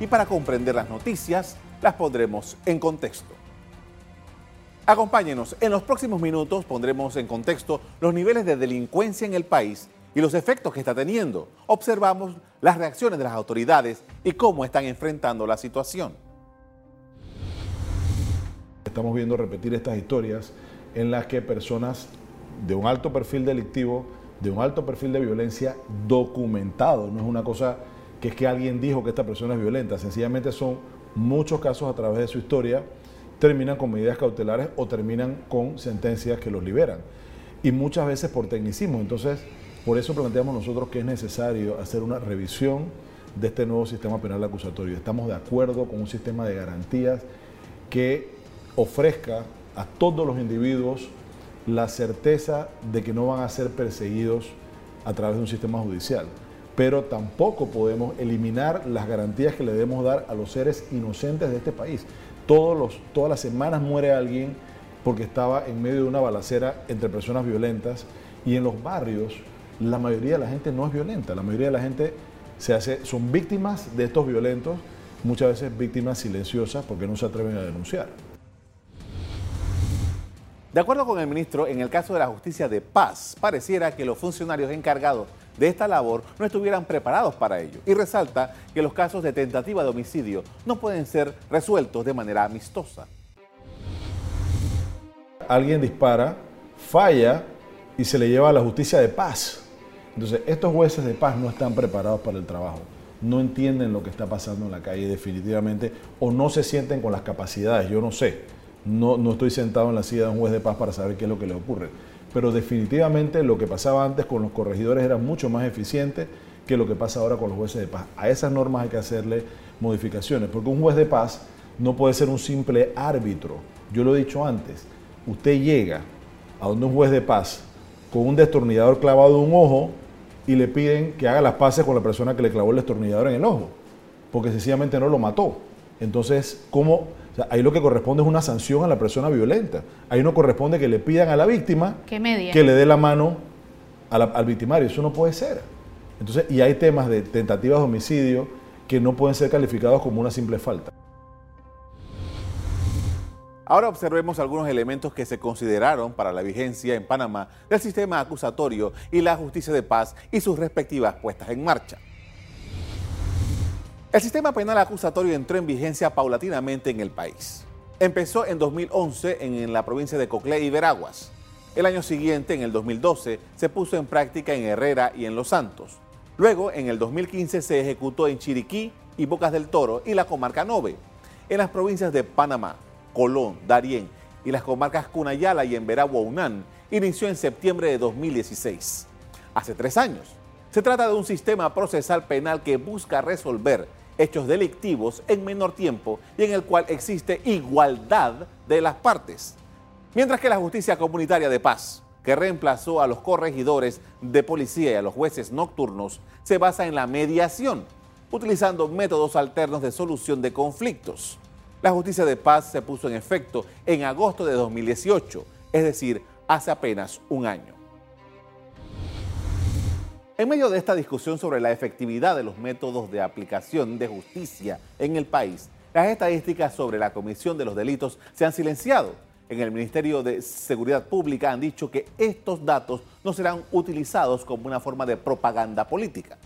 y para comprender las noticias las pondremos en contexto. Acompáñenos, en los próximos minutos pondremos en contexto los niveles de delincuencia en el país y los efectos que está teniendo. Observamos las reacciones de las autoridades y cómo están enfrentando la situación. Estamos viendo repetir estas historias en las que personas de un alto perfil delictivo, de un alto perfil de violencia documentado, no es una cosa que es que alguien dijo que esta persona es violenta, sencillamente son muchos casos a través de su historia, terminan con medidas cautelares o terminan con sentencias que los liberan. Y muchas veces por tecnicismo. Entonces, por eso planteamos nosotros que es necesario hacer una revisión de este nuevo sistema penal acusatorio. Estamos de acuerdo con un sistema de garantías que ofrezca a todos los individuos la certeza de que no van a ser perseguidos a través de un sistema judicial. Pero tampoco podemos eliminar las garantías que le debemos dar a los seres inocentes de este país. Todos los, todas las semanas muere alguien porque estaba en medio de una balacera entre personas violentas y en los barrios la mayoría de la gente no es violenta, la mayoría de la gente se hace, son víctimas de estos violentos, muchas veces víctimas silenciosas porque no se atreven a denunciar. De acuerdo con el ministro, en el caso de la justicia de paz, pareciera que los funcionarios encargados de esta labor no estuvieran preparados para ello y resalta que los casos de tentativa de homicidio no pueden ser resueltos de manera amistosa. Alguien dispara, falla y se le lleva a la justicia de paz. Entonces, estos jueces de paz no están preparados para el trabajo, no entienden lo que está pasando en la calle definitivamente o no se sienten con las capacidades, yo no sé no, no estoy sentado en la silla de un juez de paz para saber qué es lo que le ocurre. Pero definitivamente lo que pasaba antes con los corregidores era mucho más eficiente que lo que pasa ahora con los jueces de paz. A esas normas hay que hacerle modificaciones, porque un juez de paz no puede ser un simple árbitro. Yo lo he dicho antes, usted llega a donde un juez de paz con un destornillador clavado en un ojo y le piden que haga las paces con la persona que le clavó el destornillador en el ojo, porque sencillamente no lo mató. Entonces, ¿cómo ahí lo que corresponde es una sanción a la persona violenta. Ahí no corresponde que le pidan a la víctima que le dé la mano al victimario. Eso no puede ser. Entonces, y hay temas de tentativas de homicidio que no pueden ser calificados como una simple falta. Ahora observemos algunos elementos que se consideraron para la vigencia en Panamá del sistema acusatorio y la justicia de paz y sus respectivas puestas en marcha. El sistema penal acusatorio entró en vigencia paulatinamente en el país. Empezó en 2011 en la provincia de Coclé y Veraguas. El año siguiente, en el 2012, se puso en práctica en Herrera y en Los Santos. Luego, en el 2015, se ejecutó en Chiriquí y Bocas del Toro y la comarca Nove. En las provincias de Panamá, Colón, Darién y las comarcas Cunayala y en Veragua Unán, inició en septiembre de 2016. Hace tres años. Se trata de un sistema procesal penal que busca resolver hechos delictivos en menor tiempo y en el cual existe igualdad de las partes. Mientras que la justicia comunitaria de paz, que reemplazó a los corregidores de policía y a los jueces nocturnos, se basa en la mediación, utilizando métodos alternos de solución de conflictos. La justicia de paz se puso en efecto en agosto de 2018, es decir, hace apenas un año. En medio de esta discusión sobre la efectividad de los métodos de aplicación de justicia en el país, las estadísticas sobre la comisión de los delitos se han silenciado. En el Ministerio de Seguridad Pública han dicho que estos datos no serán utilizados como una forma de propaganda política.